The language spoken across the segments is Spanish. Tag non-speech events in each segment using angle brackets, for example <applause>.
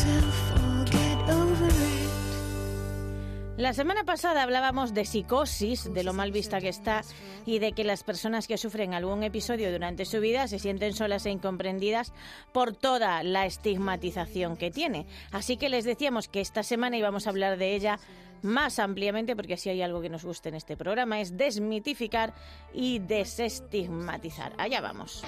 Yourself La semana pasada hablábamos de psicosis, de lo mal vista que está y de que las personas que sufren algún episodio durante su vida se sienten solas e incomprendidas por toda la estigmatización que tiene. Así que les decíamos que esta semana íbamos a hablar de ella más ampliamente porque si hay algo que nos guste en este programa es desmitificar y desestigmatizar. Allá vamos.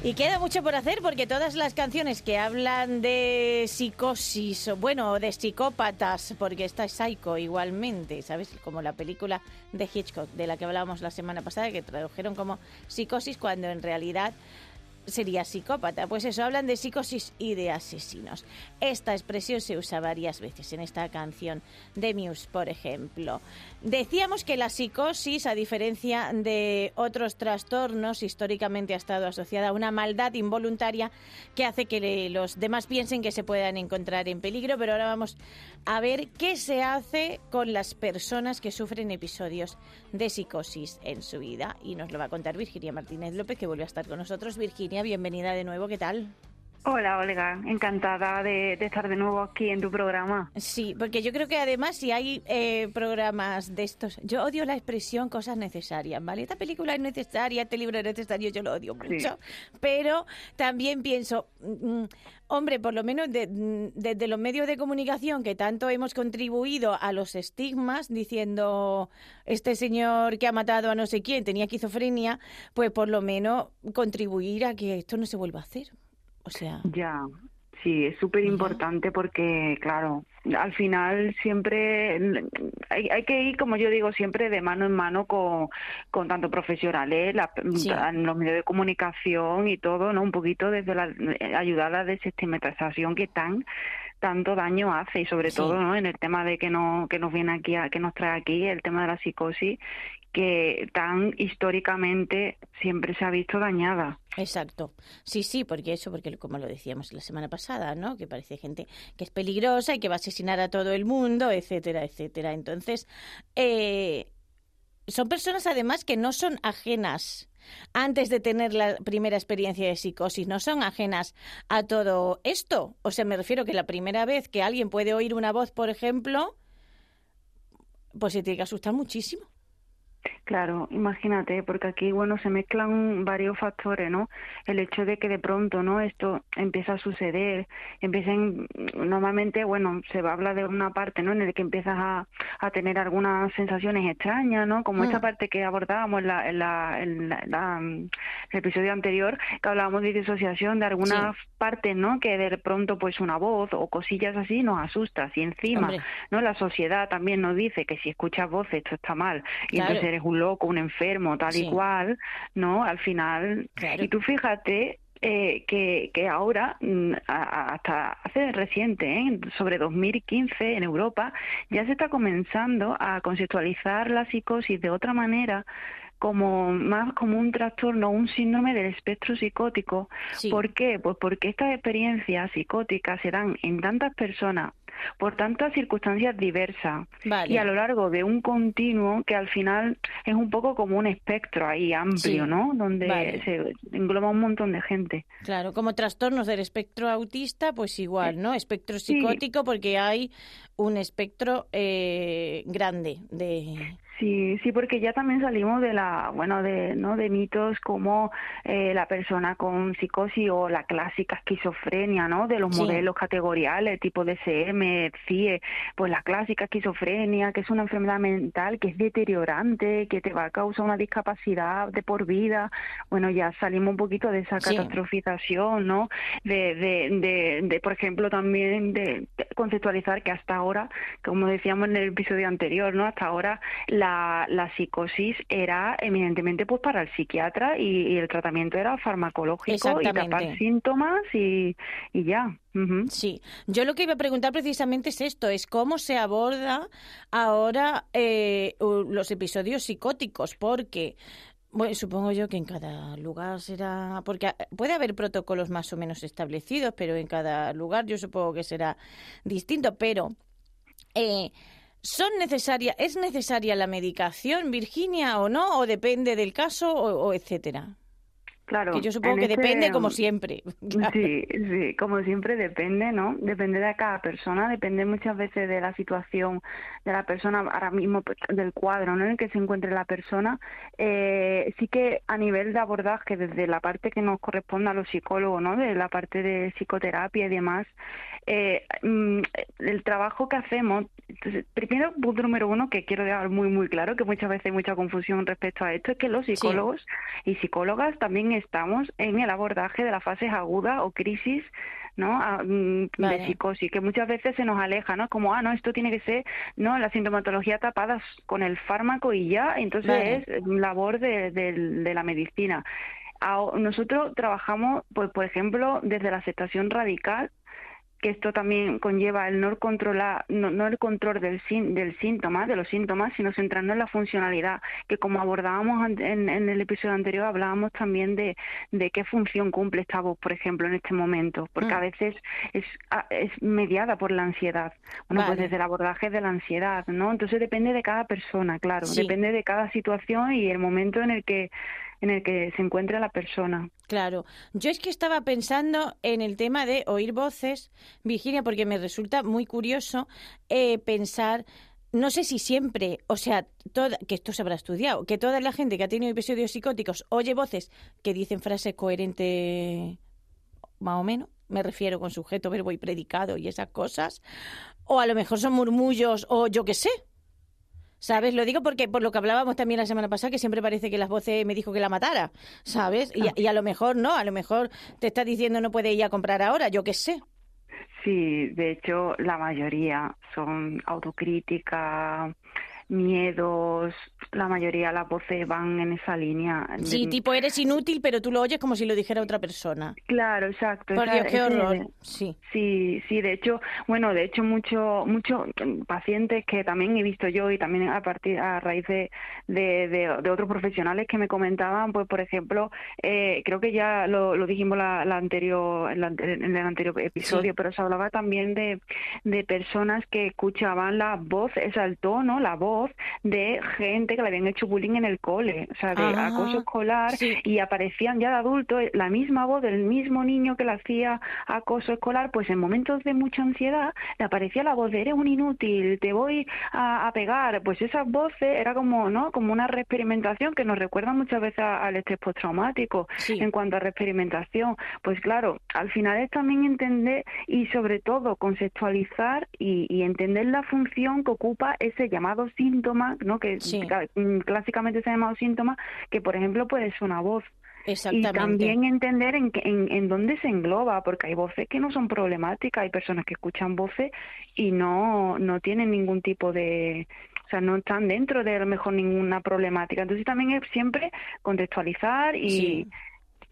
Y queda mucho por hacer porque todas las canciones que hablan de psicosis, bueno, de psicópatas, porque esta es Psycho igualmente, ¿sabes? Como la película de Hitchcock, de la que hablábamos la semana pasada, que tradujeron como psicosis cuando en realidad sería psicópata. Pues eso, hablan de psicosis y de asesinos. Esta expresión se usa varias veces en esta canción de Muse, por ejemplo. Decíamos que la psicosis, a diferencia de otros trastornos, históricamente ha estado asociada a una maldad involuntaria que hace que los demás piensen que se puedan encontrar en peligro, pero ahora vamos a ver qué se hace con las personas que sufren episodios de psicosis en su vida. Y nos lo va a contar Virginia Martínez López, que vuelve a estar con nosotros. Virginia, bienvenida de nuevo, ¿qué tal? Hola, Olga. Encantada de, de estar de nuevo aquí en tu programa. Sí, porque yo creo que además si hay eh, programas de estos, yo odio la expresión cosas necesarias, ¿vale? Esta película es necesaria, este libro es necesario, yo lo odio mucho, pero también pienso, mm, hombre, por lo menos de- mm, desde los medios de comunicación que tanto hemos contribuido a los estigmas, diciendo este señor que ha matado a no sé quién tenía esquizofrenia, pues por lo menos contribuir a que esto no se vuelva a hacer. O sea, Ya, sí, es súper importante porque, claro, al final siempre hay, hay que ir, como yo digo, siempre de mano en mano con, con tanto profesionales, la- Sí. en los medios de comunicación y todo, ¿no? Un poquito desde la ayudar a la desestigmatización que tan tanto daño hace y sobre Sí. todo ¿no? en el tema de que no que nos viene aquí a- que nos trae aquí el tema de la psicosis que tan históricamente siempre se ha visto dañada Exacto. Sí, sí, porque eso, porque como lo decíamos la semana pasada, ¿no? Que parece gente que es peligrosa y que va a asesinar a todo el mundo, etcétera, etcétera. Entonces, eh, son personas además que no son ajenas antes de tener la primera experiencia de psicosis, no son ajenas a todo esto. O sea, me refiero que la primera vez que alguien puede oír una voz, por ejemplo, pues se tiene que asustar muchísimo. Claro, imagínate, porque aquí, bueno, se mezclan varios factores, ¿no? El hecho de que de pronto, ¿no? Esto empieza a suceder, empiezan, normalmente, bueno, se va a hablar de una parte, ¿no? En el que empiezas a, a tener algunas sensaciones extrañas, ¿no? Como Mm. esta parte que abordábamos en, la, en, la, en la- mm, el episodio anterior, que hablábamos de disociación, de algunas partes, ¿no? Que de pronto, pues, una voz o cosillas así nos asusta. Y encima, Hombre. ¿no? La sociedad también nos dice que si escuchas voces esto está mal y Claro. entonces eres un loco, un enfermo, tal Sí. y cual, ¿no? Al final. Claro. Y tú fíjate eh, que, que ahora, mm, hasta hace reciente, ¿eh? sobre 2015 en Europa, ya se está comenzando a conceptualizar la psicosis de otra manera como más como un trastorno, un síndrome del espectro psicótico. Sí. ¿Por qué? Pues porque estas experiencias psicóticas se dan en tantas personas por tantas circunstancias diversas Vale. y a lo largo de un continuo que al final es un poco como un espectro ahí amplio, Sí. ¿no? Donde Vale. se engloba un montón de gente. Claro, como trastornos del espectro autista, pues igual, ¿no? Espectro Sí. psicótico, porque hay un espectro eh, grande de, Sí, sí, porque ya también salimos de la, bueno, de, ¿no? de mitos como eh, la persona con psicosis o la clásica esquizofrenia, ¿no? De los Sí. modelos categoriales, tipo DSM, CIE, pues la clásica esquizofrenia, que es una enfermedad mental que es deteriorante, que te va a causar una discapacidad de por vida. Bueno, ya salimos un poquito de esa catastrofización, ¿no? De, de, de, de, por ejemplo, también de, de conceptualizar que hasta ahora, como decíamos en el episodio anterior, ¿no? Hasta ahora la, la psicosis era eminentemente pues para el psiquiatra y, y el tratamiento era farmacológico y tapar síntomas y, y ya. Sí, yo lo que iba a preguntar precisamente es esto, es cómo se aborda ahora eh, los episodios psicóticos, porque, bueno, supongo yo que en cada lugar será, porque a- puede haber protocolos más o menos establecidos, pero en cada lugar yo supongo que será distinto, pero eh, ¿son necesarias, es necesaria la medicación, Virginia, o no, o depende del caso, o, o etcétera? Claro. Que yo supongo que este- depende como siempre. <laughs> Claro. Sí, sí, como siempre depende, ¿no? Depende de cada persona, depende muchas veces de la situación de la persona, ahora mismo pues, del cuadro, ¿no? En el que se encuentre la persona. Eh, sí que a nivel de abordaje, desde la parte que nos corresponde a los psicólogos, ¿no? De la parte de psicoterapia y demás, eh, mm, el trabajo que hacemos, entonces, primero, punto número uno, que quiero dejar muy, muy claro, que muchas veces hay mucha confusión respecto a esto, es que los psicólogos y psicólogas también estamos en el abordaje de las fases agudas o crisis ¿no? A- mm, Vale. de psicosis, que muchas veces se nos aleja, ¿no? Como, ah, no, esto tiene que ser, ¿no? La sintomatología tapada con el fármaco y ya, entonces Vale. es labor de, del- de la medicina. Nosotros trabajamos, pues, por ejemplo, desde la aceptación radical, que esto también conlleva el no controlar, no, no el control del, del síntoma, de los síntomas, sino centrarnos en la funcionalidad, que como abordábamos en, en el episodio anterior, hablábamos también de, de qué función cumple esta voz, por ejemplo, en este momento, porque Mm. a veces es, mediada por la ansiedad. Bueno, pues desde el abordaje de la ansiedad, ¿no? Entonces depende de cada persona, claro, Sí. depende de cada situación y el momento en el que en el que se encuentre la persona. Claro, yo es que estaba pensando en el tema de oír voces, Virginia, porque me resulta muy curioso eh, pensar, no sé si siempre, o sea, que esto se habrá estudiado, que toda la gente que ha tenido episodios psicóticos oye voces que dicen frases coherentes, más o menos, me refiero con sujeto, verbo y predicado y esas cosas, o a lo mejor son murmullos o yo qué sé. ¿Sabes? Lo digo porque por lo que hablábamos también la semana pasada, que siempre parece que las voces me dijo que la matara, ¿sabes? Y, y a lo mejor no, a lo mejor te está diciendo no puede ir a comprar ahora, yo qué sé. Sí, de hecho, la mayoría son autocrítica, miedos, la mayoría de las voces van en esa línea. Sí, De- tipo eres inútil, pero tú lo oyes como si lo dijera otra persona. Claro, exacto. Por Dios, qué horror. Sí. Sí, sí, de hecho, bueno, de hecho muchos mucho pacientes que también he visto yo y también a partir a raíz de, de, de- de otros profesionales que me comentaban, pues por ejemplo, eh, creo que ya lo, lo dijimos la, la anterior en, la en el anterior episodio, Sí. pero se hablaba también de, de personas que escuchaban la voz, es el tono, la voz de gente que le habían hecho bullying en el cole, o sea, de Ah, acoso escolar sí. y aparecían ya de adulto eh, la misma voz del mismo niño que le hacía acoso escolar, pues en momentos de mucha ansiedad le aparecía la voz de eres un inútil, te voy a, a pegar, pues esas voces era como, ¿no? Como una reexperimentación que nos recuerda muchas veces al estrés postraumático Sí. en cuanto a reexperimentación. Pues claro, al final es también entender y sobre todo conceptualizar y, y entender la función que ocupa ese llamado síntoma, ¿no? Que Sí. mm, clásicamente se ha llamado síntoma, que por ejemplo puede ser una voz. Y Exactamente. también entender en, en, en dónde se engloba, porque hay voces que no son problemáticas, hay personas que escuchan voces y no, no tienen ningún tipo de, o sea, no están dentro de a lo mejor ninguna problemática. Entonces también es siempre contextualizar y... Sí.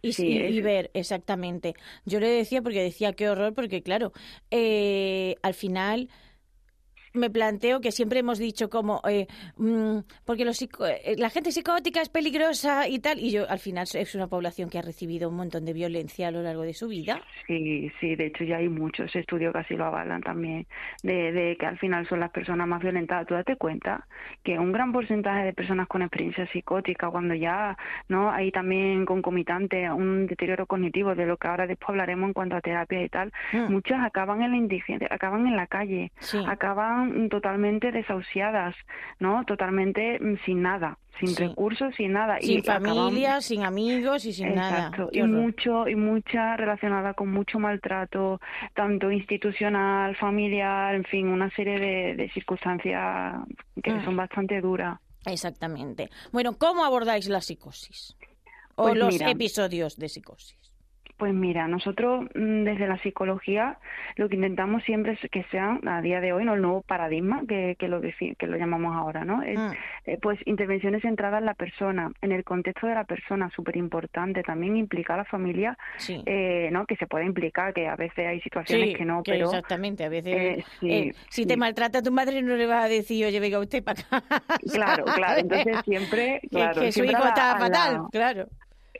Y, Sí, y- y ver, exactamente. Yo le decía porque decía qué horror, porque claro, eh, al final me planteo que siempre hemos dicho como eh, mm, porque los psico- eh, la gente psicótica es peligrosa y tal y yo al final es una población que ha recibido un montón de violencia a lo largo de su vida Sí, sí, de hecho ya hay muchos estudios que así lo avalan también, de, de que al final son las personas más violentadas. Tú date cuenta que un gran porcentaje de personas con experiencia psicótica, cuando ya no hay también concomitante un deterioro cognitivo, de lo que ahora después hablaremos en cuanto a terapia y tal, Mm. muchas acaban en la indigencia, acaban en la calle, Sí. acaban totalmente desahuciadas, ¿no? Totalmente mm, sin nada, sin Sí. recursos, sin nada. Sin y familia, sin amigos y sin nada. Exacto, y mucho y mucha relacionada con mucho maltrato, tanto institucional, familiar, en fin, una serie de, de circunstancias que Mm. son bastante duras. Exactamente. Bueno, ¿cómo abordáis la psicosis? O Pues los mira. episodios de psicosis. Pues mira, nosotros mm, desde la psicología lo que intentamos siempre es que sean a día de hoy no el nuevo paradigma que, que lo que lo llamamos ahora, ¿no? Es, Mm. eh, pues intervenciones centradas en la persona, en el contexto de la persona, súper importante. También implicar a la familia, Sí. eh, ¿no? Que se puede implicar, que a veces hay situaciones Sí, que no, que pero exactamente. A veces, eh, sí, eh, si te maltrata tu madre, no le vas a decir, oye, venga usted para acá. <laughs> Claro, claro. Entonces siempre, claro, que, su hijo está fatal, claro.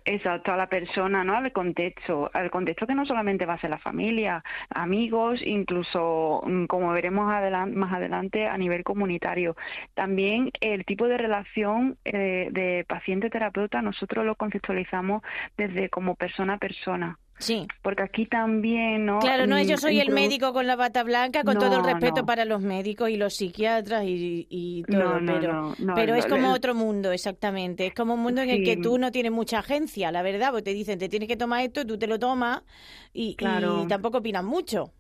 Exacto, a la persona, ¿no? Al contexto, al contexto que no solamente va a ser la familia, amigos, incluso, mm, como veremos más adelante, a nivel comunitario. También el tipo de relación eh, de paciente-terapeuta, nosotros lo conceptualizamos desde como persona a persona. Sí. Porque aquí también, ¿no? Claro, no, Mm, yo soy el médico con la bata blanca, con todo el respeto no. para los médicos y los psiquiatras y, y todo, No, no, pero, no, no, pero es como el- otro mundo, exactamente. Es como un mundo en el que tú no tienes mucha agencia, la verdad, porque te dicen, te tienes que tomar esto, tú te lo tomas y, tampoco opinas mucho.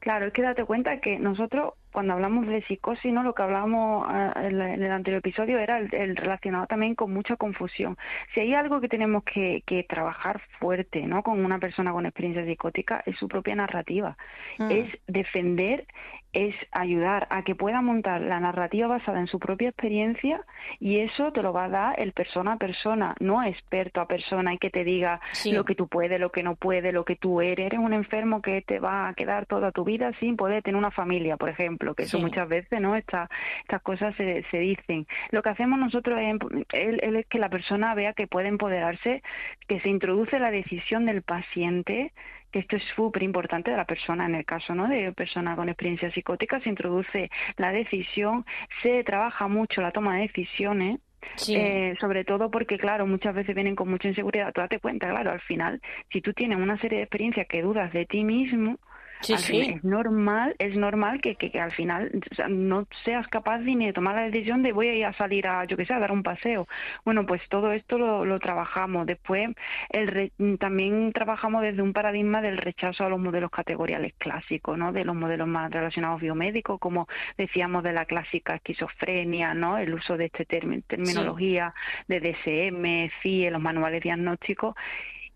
Claro, es que date cuenta que nosotros cuando hablamos de psicosis, ¿no? Lo que hablábamos ah, en, el anterior episodio era el, el relacionado también con mucha confusión. Si hay algo que tenemos que, que trabajar fuerte, ¿no? Con una persona con experiencia psicótica es su propia narrativa. Mm. Es defender, es ayudar a que pueda montar la narrativa basada en su propia experiencia y eso te lo va a dar el persona a persona, no experto a persona y que te diga Sí. lo que tú puedes, lo que no puedes, lo que tú eres. Eres un enfermo que te va a quedar toda tu vida sin poder tener una familia, por ejemplo, que eso Sí. muchas veces, ¿no? Esta- estas cosas se, se dicen. Lo que hacemos nosotros es, es que la persona vea que puede empoderarse, que se introduce la decisión del paciente que esto es súper importante de la persona, en el caso ¿no? de persona con experiencia psicótica, se introduce la decisión, se trabaja mucho la toma de decisiones, Sí. eh, sobre todo porque, claro, muchas veces vienen con mucha inseguridad. Tú date cuenta, claro, al final, si tú tienes una serie de experiencias que dudas de ti mismo, Sí, al sí. final es normal, es normal que, que, que al final o sea, no seas capaz ni de tomar la decisión de voy a ir a salir a, yo qué sé, a dar un paseo. Bueno, pues todo esto lo, lo trabajamos. Después, el re- también trabajamos desde un paradigma del rechazo a los modelos categoriales clásicos, ¿no? De los modelos más relacionados biomédicos, como decíamos de la clásica esquizofrenia, ¿no? El uso de este término, terminología de DSM, CIE, los manuales diagnósticos.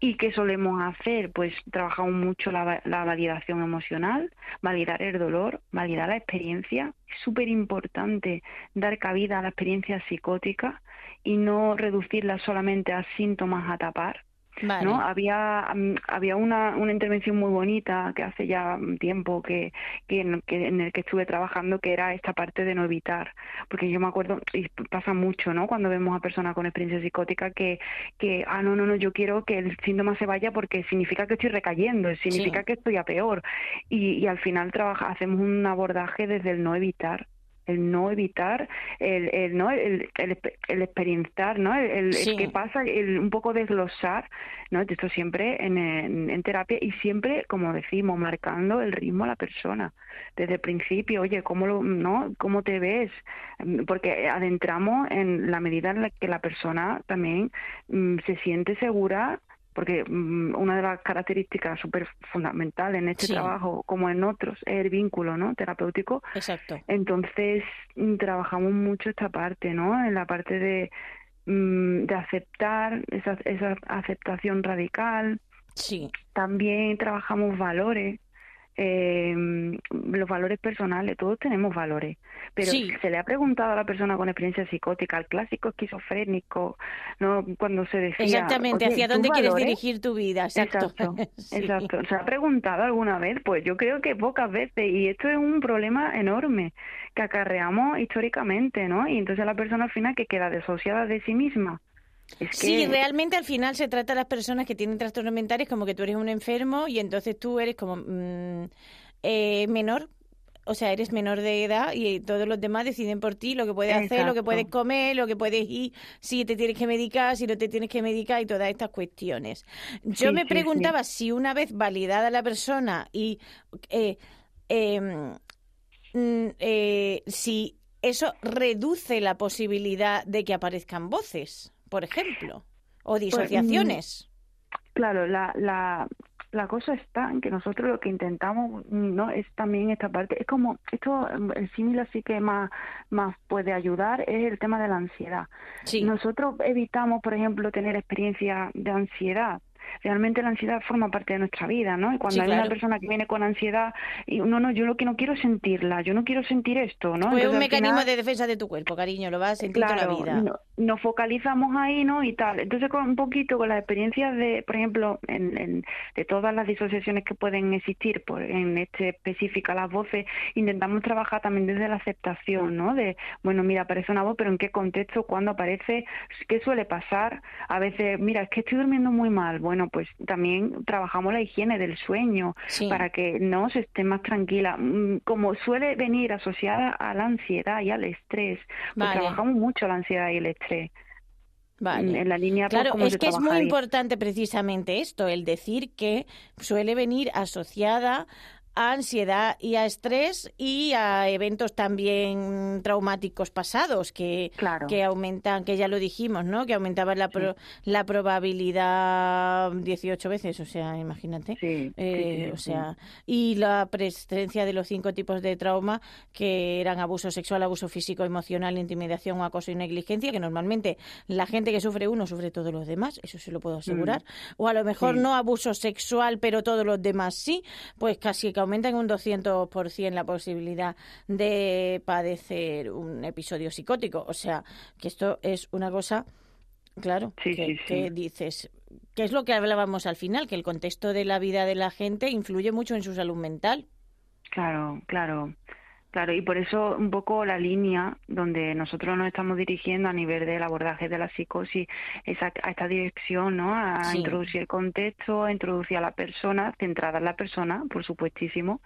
¿Y qué solemos hacer? Pues trabajamos mucho la, va- la validación emocional, validar el dolor, validar la experiencia. Es súper importante dar cabida a la experiencia psicótica y no reducirla solamente a síntomas a tapar. Vale. ¿no? Había, mm, había una, una intervención muy bonita que hace ya tiempo que, que, en, que en el que estuve trabajando que era esta parte de no evitar, porque yo me acuerdo, y pasa mucho, ¿no? Cuando vemos a personas con experiencia psicótica que, que, ah, no, no, no, yo quiero que el síntoma se vaya porque significa que estoy recayendo, significa Sí. que estoy a peor. Y, y al final trabaja, hacemos un abordaje desde el no evitar el no evitar, el, el no el, el, el experienciar, ¿no? El, Sí. qué pasa, el un poco desglosar, ¿no? Esto siempre en, en, en terapia y siempre, como decimos, marcando el ritmo a la persona desde el principio. Oye, ¿cómo lo, no? ¿Cómo te ves? Mm, Porque adentramos en la medida en la que la persona también mm, se siente segura porque mm, una de las características súper fundamentales en este Sí. trabajo, como en otros, es el vínculo ¿no? terapéutico. Exacto. Entonces mm, trabajamos mucho esta parte, ¿no? En la parte de, mm, de aceptar, esa, esa aceptación radical. Sí. También trabajamos valores, eh, los valores personales. Todos tenemos valores, pero Sí. se le ha preguntado a la persona con experiencia psicótica, al clásico esquizofrénico, ¿no? Cuando se decía Exactamente. "Oye, ¿Hacia ¿tus dónde quieres valores?". dirigir tu vida? Exacto. Exacto, <laughs> Sí. exacto. ¿Se ha preguntado alguna vez? Pues yo creo que pocas veces y esto es un problema enorme que acarreamos históricamente, ¿no? Y entonces la persona al final que queda desociada de sí misma. Es que Sí, realmente al final se trata a las personas que tienen trastornos mentales como que tú eres un enfermo y entonces tú eres como mm, eh, menor, o sea, eres menor de edad y todos los demás deciden por ti lo que puedes hacer, lo que puedes comer, lo que puedes ir, si te tienes que medicar, si no te tienes que medicar y todas estas cuestiones. Yo Sí, me sí, preguntaba si una vez validada la persona y... eh, em, mm, eh, si eso reduce la posibilidad de que aparezcan voces, por ejemplo, o Pues, disociaciones. Claro, la, la, la cosa está en que nosotros lo que intentamos no es también esta parte, es como, esto, el símil así que más, más puede ayudar es el tema de la ansiedad. sí, Nosotros evitamos, por ejemplo, tener experiencias de ansiedad. Realmente la ansiedad forma parte de nuestra vida, ¿no? Y cuando Sí, hay claro. una persona que viene con ansiedad y no, no, yo lo que no quiero sentirla, yo no quiero sentir esto, ¿no? Entonces, un mecanismo final- de defensa de tu cuerpo, cariño, lo vas a sentir toda la vida. no- nos focalizamos ahí, ¿no? Y tal. Entonces, con un poquito con las experiencias de, por ejemplo, en, en- de todas las disociaciones que pueden existir, por, en este específica las voces, intentamos trabajar también desde la aceptación, ¿no? De, bueno, mira, aparece una voz, pero ¿en qué contexto? ¿Cuándo aparece? ¿Qué suele pasar? A veces, mira, es que estoy durmiendo muy mal. Bueno, pues también trabajamos la higiene del sueño Sí. para que no se esté más tranquila. Mm, Como suele venir asociada a la ansiedad y al estrés, pues Vale. trabajamos mucho la ansiedad y el estrés. Vale. En la línea, pues, Claro, es que es muy ahí. importante precisamente esto, el decir que suele venir asociada a ansiedad y a estrés y a eventos también traumáticos pasados que, Claro. que aumentan, que ya lo dijimos, ¿no? Que aumentaban la, pro- la probabilidad 18 veces, o sea, imagínate. Sí, Eh, sí, o sea, y la presencia de los cinco tipos de trauma que eran abuso sexual, abuso físico, emocional, intimidación, acoso y negligencia, que normalmente la gente que sufre uno sufre todos los demás, eso se lo puedo asegurar. O a lo mejor Mm. No abuso sexual, pero todos los demás sí, pues casi que aumenta en un 200% la posibilidad de padecer un episodio psicótico. O sea, que esto es una cosa, claro, Sí, que, sí, sí. que dices, que es lo que hablábamos al final, que el contexto de la vida de la gente influye mucho en su salud mental. Claro, claro. Claro, y por eso un poco la línea donde nosotros nos estamos dirigiendo a nivel del abordaje de la psicosis es a, a esta dirección, ¿no? A Sí. introducir el contexto, a introducir a la persona, centrada en la persona, por supuestísimo,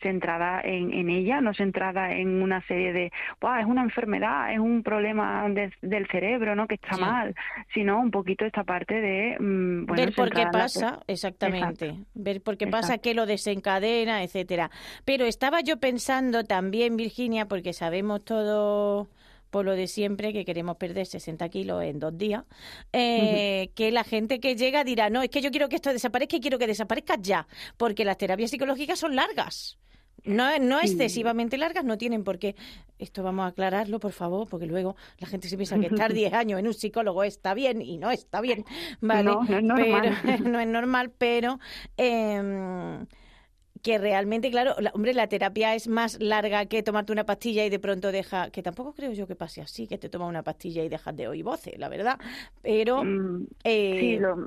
centrada en, en ella, no centrada en una serie de, "Buah, es una enfermedad, es un problema de- del cerebro, ¿no? Que está Sí. mal, sino un poquito esta parte de, mm, bueno, ver por qué pasa, exactamente. Exacto. Ver por qué pasa, qué lo desencadena, etcétera. Pero estaba yo pensando también, Virginia, porque sabemos todo por lo de siempre que queremos perder 60 kilos en dos días, eh, que la gente que llega dirá, no, es que yo quiero que esto desaparezca y quiero que desaparezca ya, porque las terapias psicológicas son largas. No, no excesivamente largas, no tienen por qué. Esto vamos a aclararlo, por favor, porque luego la gente se piensa que estar <laughs> 10 años en un psicólogo está bien y no está bien. ¿vale? No, no es normal. Pero, <laughs> no es normal, pero em, que realmente, claro, la- hombre, la terapia es más larga que tomarte una pastilla y de pronto deja, que tampoco creo yo que pase así, que te tomas una pastilla y dejas de oír voces, la verdad. Pero Mm, eh, Sí, lo-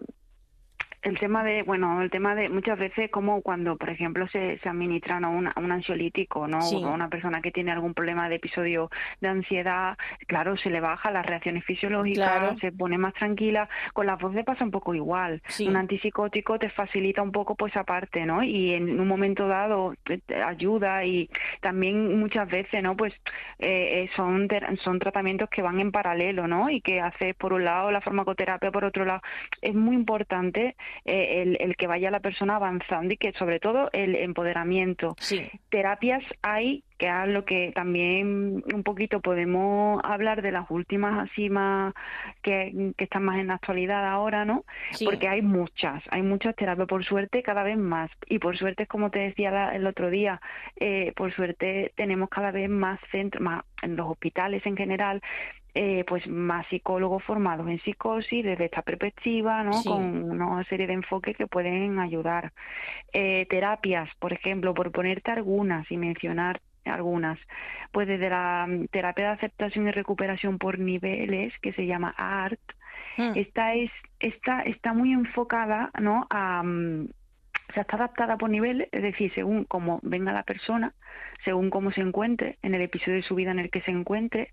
el tema de, bueno, el tema de muchas veces como cuando, por ejemplo, se, se administran a un, a un ansiolítico, ¿no? Sí. O a una persona que tiene algún problema de episodio de ansiedad, claro, se le baja las reacciones fisiológicas, Claro. se pone más tranquila. Con las voces pasa un poco igual. Sí. Un antipsicótico te facilita un poco pues esa parte, ¿no? Y en un momento dado te- te ayuda y también muchas veces, ¿no? Pues eh, eh, son, son tratamientos que van en paralelo, ¿no? Y que hace por un lado la farmacoterapia, por otro lado. Es muy importante eh, el, el que vaya la persona avanzando y que sobre todo el empoderamiento. sí, Terapias hay que es lo que también un poquito podemos hablar de las últimas así más que, que están más en la actualidad ahora, ¿no? sí. Porque hay muchas, hay muchas terapias, por suerte cada vez más. Y por suerte, como te decía la- el otro día, eh, por suerte tenemos cada vez más centros, más en los hospitales en general, eh, pues más psicólogos formados en psicosis desde esta perspectiva, ¿no? Sí. Con una serie de enfoques que pueden ayudar. Eh, terapias, por ejemplo, por ponerte algunas y mencionar algunas, pues desde la mm, terapia de aceptación y recuperación por niveles, que se llama ART, Mm, esta es esta está muy enfocada no a mm, o sea, está adaptada por niveles, es decir, según cómo venga la persona, según cómo se encuentre, en el episodio de su vida en el que se encuentre,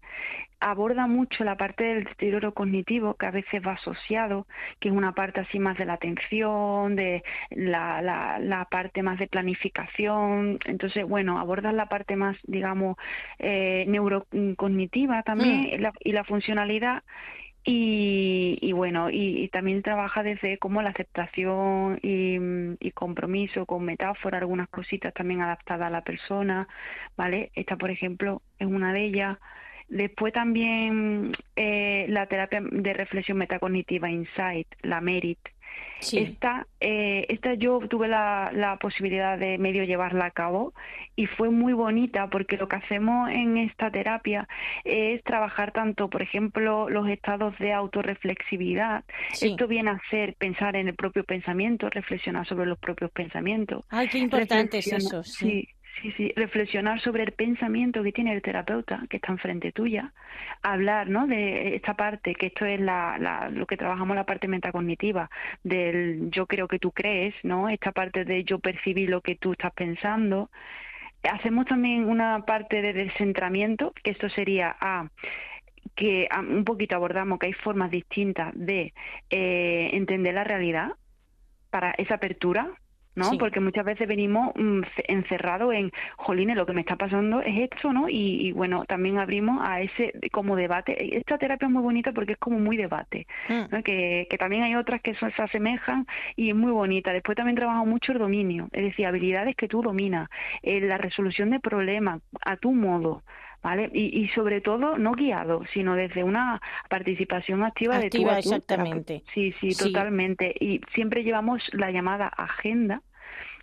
aborda mucho la parte del deterioro cognitivo que a veces va asociado, que es una parte así más de la atención, de la, la, la parte más de planificación, entonces, bueno, aborda la parte más, digamos, eh, neurocognitiva también y la- y la funcionalidad Y, y bueno, y, y también trabaja desde como la aceptación y, y compromiso con metáfora, algunas cositas también adaptadas a la persona, ¿vale? Esta, por ejemplo, es una de ellas. Después también eh, la terapia de reflexión metacognitiva Insight, la MERIT. Sí. Esta, eh, esta yo tuve la, la posibilidad de medio llevarla a cabo y fue muy bonita porque lo que hacemos en esta terapia es trabajar tanto, por ejemplo, los estados de autorreflexividad. Sí. Esto viene a ser pensar en el propio pensamiento, reflexionar sobre los propios pensamientos. Ay, qué importante es eso, sí. Sí, sí, reflexionar sobre el pensamiento que tiene el terapeuta que está enfrente tuya, hablar, ¿no? De esta parte, que esto es la, la, lo que trabajamos la parte metacognitiva, del yo creo que tú crees, ¿no? Esta parte de yo percibí lo que tú estás pensando. Hacemos también una parte de descentramiento, que esto sería a que ah, un poquito abordamos que hay formas distintas de eh, entender la realidad para esa apertura, ¿no? Sí. Porque muchas veces venimos mm, ce- encerrados en, jolines, lo que me está pasando es esto, ¿no? Y, y, bueno, también abrimos a ese como debate. Esta terapia es muy bonita porque es como muy debate, Mm. ¿no? que, que también hay otras que son- se asemejan y es muy bonita. Después también trabajamos mucho el dominio, es decir, habilidades que tú dominas, eh, la resolución de problemas a tu modo. ¿Vale? Y, y sobre todo no guiado, sino desde una participación activa, de tú Activa, a tú. exactamente. Sí, sí, Sí. totalmente. Y siempre llevamos la llamada agenda,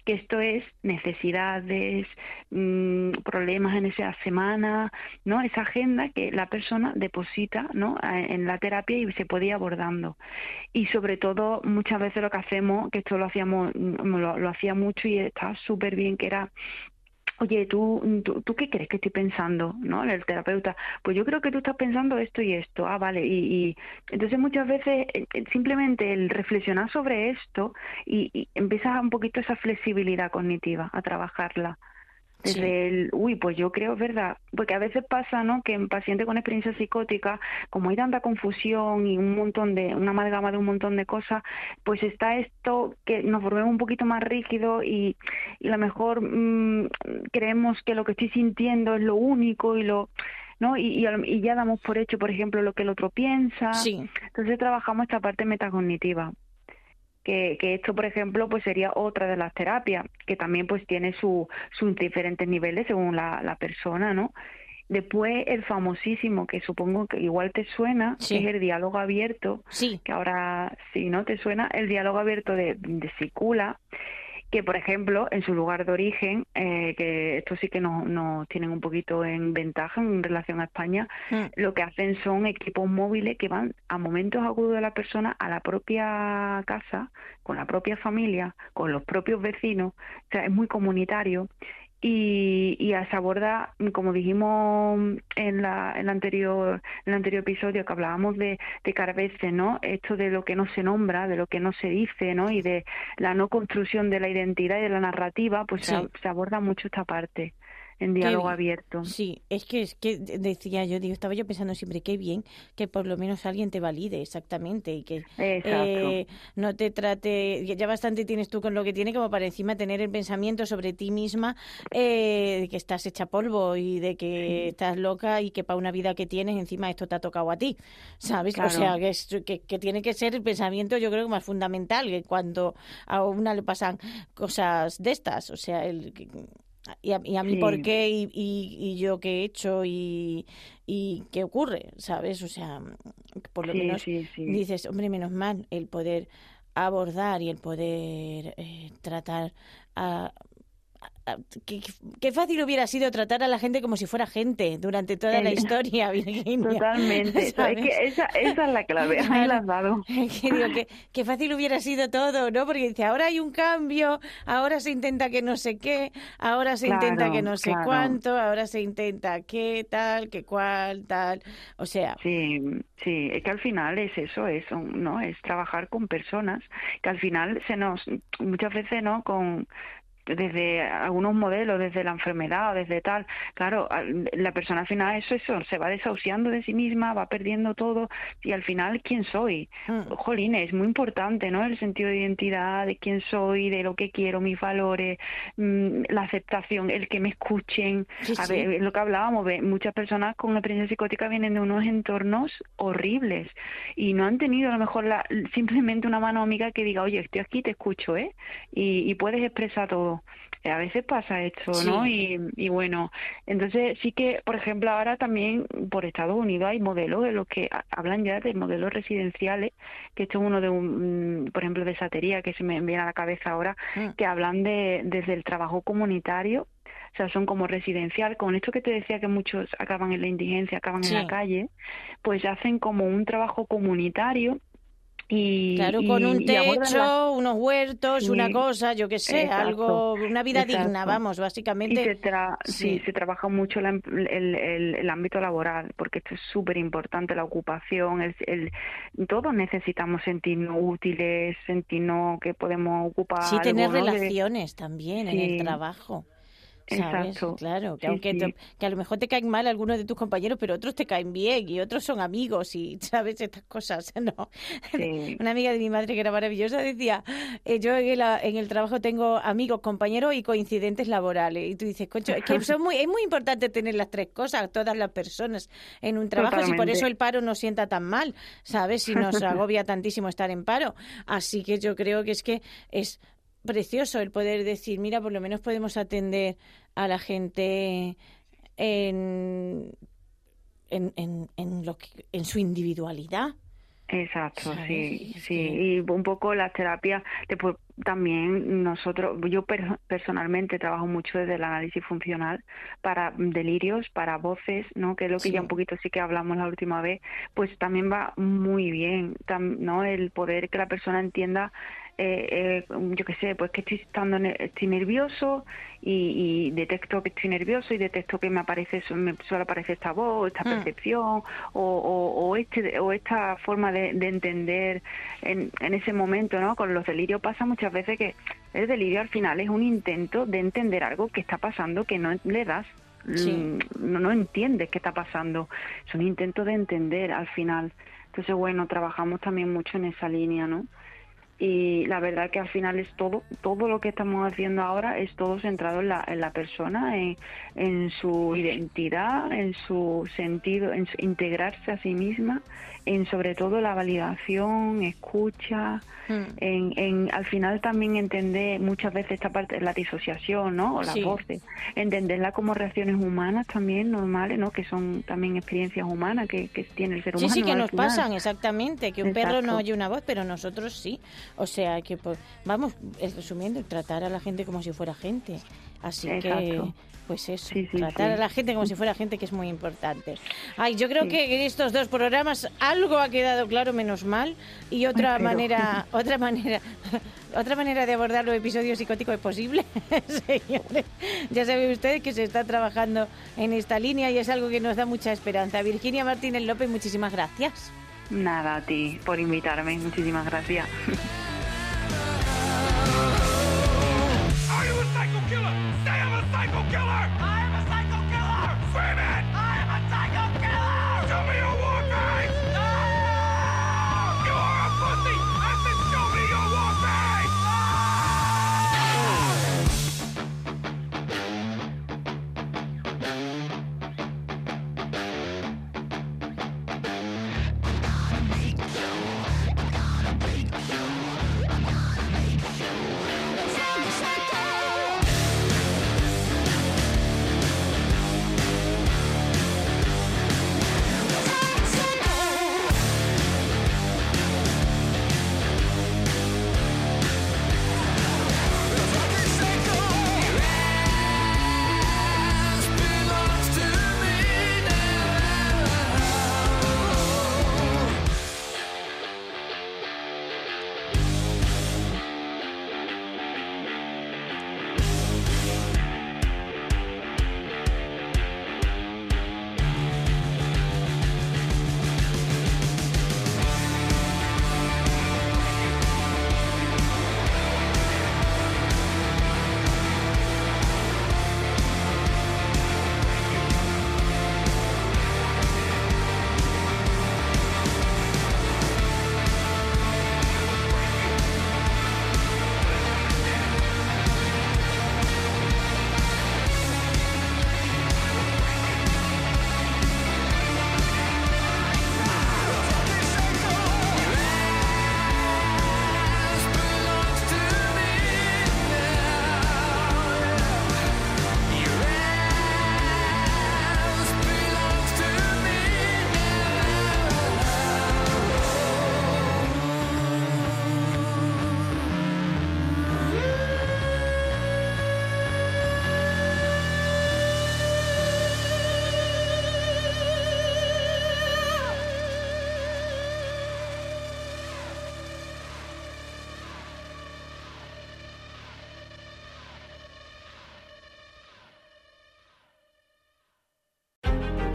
que esto es necesidades, mm, problemas en esa semana, ¿no? Esa agenda que la persona deposita, ¿no? En la terapia y se puede ir abordando. Y sobre todo, muchas veces lo que hacemos, que esto lo hacíamos, mm, lo, lo hacía mucho y está súper bien, que era Oye, ¿tú, tú, ¿tú qué crees que estoy pensando? ¿No? El terapeuta, pues yo creo que tú estás pensando esto y esto. Ah, vale. Y, y entonces muchas veces eh, eh, simplemente el reflexionar sobre esto y, y empiezas un poquito esa flexibilidad cognitiva a trabajarla. Sí. Desde el, uy, pues yo creo, es verdad, porque a veces pasa, ¿no? Que en pacientes con experiencia psicótica, como hay tanta confusión y un montón de, una amalgama de un montón de cosas, pues está esto que nos volvemos un poquito más rígidos y, y a lo mejor mm, creemos que lo que estoy sintiendo es lo único y lo, ¿no? Y, y, y ya damos por hecho, por ejemplo, lo que el otro piensa. Sí. Entonces trabajamos esta parte metacognitiva. Que, que esto, por ejemplo, pues sería otra de las terapias, que también pues tiene su- sus diferentes niveles según la, la persona, ¿no? Después el famosísimo, que supongo que igual te suena, Sí. que es el diálogo abierto, Sí. que ahora si no te suena, el diálogo abierto de, de Sicula, que por ejemplo en su lugar de origen, eh, que esto sí que nos, nos tienen un poquito en ventaja en relación a España, Mm. lo que hacen son equipos móviles que van a momentos agudos de la persona a la propia casa, con la propia familia, con los propios vecinos, o sea, es muy comunitario y, y se aborda, como dijimos en, la, en, la anterior, en el anterior episodio que hablábamos de, de Carvese, ¿no? Esto de lo que no se nombra, de lo que no se dice, ¿no? Y de la no construcción de la identidad y de la narrativa, pues se, se aborda mucho esta parte en diálogo abierto. Sí, es que es que de- decía yo, digo, estaba yo pensando siempre qué bien que por lo menos alguien te valide exactamente y que eh, no te trate, ya- bastante tienes tú con lo que tiene como para encima tener el pensamiento sobre ti misma eh, de que estás hecha polvo y de que estás loca y que para una vida que tienes encima esto te ha tocado a ti, ¿sabes? Claro. O sea, que, es- que, que tiene que ser el pensamiento yo creo que más fundamental que cuando a una le pasan cosas de estas, o sea, el... y a, y a mí Sí. por qué y, y, y yo qué he hecho y, y qué ocurre, ¿sabes? O sea, por lo Sí, menos sí. dices, hombre, menos mal el poder abordar y el poder eh, tratar a... a- a- qué, qué fácil hubiera sido tratar a la gente como si fuera gente durante toda la historia, <laughs> Virginia. Totalmente. Es que esa, esa es la clave. Ahí la has dado. que digo, que, que fácil hubiera sido todo, ¿no? Porque dice, ahora hay un cambio, ahora se intenta que no sé qué, ahora se intenta Claro, que no sé claro. cuánto, ahora se intenta qué tal, qué cuál, tal. O sea, Sí, sí, es que al final es eso, es, un- ¿no? Es trabajar con personas que al final se nos, muchas veces, ¿no? Con, desde algunos modelos, desde la enfermedad o desde tal, claro, la persona al final eso, eso, se va desahuciando de sí misma, va perdiendo todo y al final, ¿quién soy? Mm. Jolín, es muy importante, ¿no? El sentido de identidad, de quién soy, de lo que quiero, mis valores, mm, la aceptación, el que me escuchen. Sí, a ver, lo que hablábamos, ve, muchas personas con experiencia psicótica vienen de unos entornos horribles y no han tenido a lo mejor la, simplemente una mano amiga que diga, oye, estoy aquí, te escucho, ¿eh? Y, y puedes expresar todo. Eh, A veces pasa esto, ¿no? Y, y bueno, entonces sí que, por ejemplo, ahora también por Estados Unidos hay modelos en los que ha- hablan ya de modelos residenciales, que esto es uno de un, mm, por ejemplo, de Satería, que se me viene a la cabeza ahora, Mm. que hablan de desde el trabajo comunitario, o sea, son como residencial, con esto que te decía que muchos acaban en la indigencia, acaban Sí. en la calle, pues hacen como un trabajo comunitario y Claro, con un y techo, la- unos huertos, una cosa, yo qué sé, exacto, algo, una vida digna, vamos, y básicamente. se tra- sí. sí. se trabaja mucho la em- el, el, el ámbito laboral, porque esto es súper importante, la ocupación, el, el, todos necesitamos sentirnos útiles, sentirnos que podemos ocupar Sí, tener algo, ¿no? De- relaciones también en el trabajo. ¿Sabes? Exacto. Claro, que Sí, aunque sí. te- que a lo mejor te caen mal algunos de tus compañeros, pero otros te caen bien y otros son amigos y <laughs> sabes estas cosas, <laughs> ¿no? Sí. Una amiga de mi madre que era maravillosa decía, eh, yo en el, en el trabajo tengo amigos, compañeros y coincidentes laborales. Y tú dices, concho, es que <laughs> son muy, es muy importante tener las tres cosas, todas las personas en un trabajo, y por Totalmente. eso el paro no sienta tan mal, ¿sabes? Y nos agobia tantísimo estar en paro. Así que yo creo que es que es precioso el poder decir, mira, por lo menos podemos atender a la gente en, en, en, en lo que, en su individualidad. Exacto, ¿Sabes? sí, Es sí. que- Y un poco las terapias, después también nosotros, yo per- personalmente trabajo mucho desde el análisis funcional para delirios, para voces, ¿no? Que es lo que Sí. ya un poquito sí que hablamos la última vez, pues también va muy bien, ¿no? El poder que la persona entienda eh, eh, yo qué sé, pues que estoy estando estoy nervioso y, y detecto que estoy nervioso y detecto que me aparece me suele aparecer esta voz, esta Mm. percepción o, o, o este o esta forma de, de entender en, en ese momento, ¿no? Con los delirios pasa muchas veces que el delirio al final es un intento de entender algo que está pasando que no le das Sí. mm, no, no entiendes qué está pasando. Es un intento de entender al final. Entonces, bueno, trabajamos también mucho en esa línea, ¿no? Y la verdad que al final es todo, todo lo que estamos haciendo ahora es todo centrado en la, en la persona, en, en su identidad, en su sentido, en su- integrarse a sí misma, en sobre todo la validación, escucha, Mm. en, en al final también entender muchas veces esta parte de la disociación, ¿no? O las Sí. voces, entenderla como reacciones humanas también normales, ¿no? Que son también experiencias humanas que, que tiene el ser Sí, humano. sí, que al nos final. pasan, exactamente. Que un perro no oye una voz, pero nosotros sí. O sea, que pues, vamos, resumiendo, tratar a la gente como si fuera gente. Así que, pues eso, Sí, sí, tratar sí. a la gente como si fuera gente, que es muy importante. Ay, yo creo que en estos dos programas algo ha quedado claro, menos mal, y <laughs> otra manera, otra <laughs> manera, otra manera de abordar los episodios psicóticos es posible, <laughs> señores. Ya saben ustedes que se está trabajando en esta línea y es algo que nos da mucha esperanza. Virginia Martínez López, muchísimas gracias. Nada, a ti por invitarme. Muchísimas gracias. <laughs>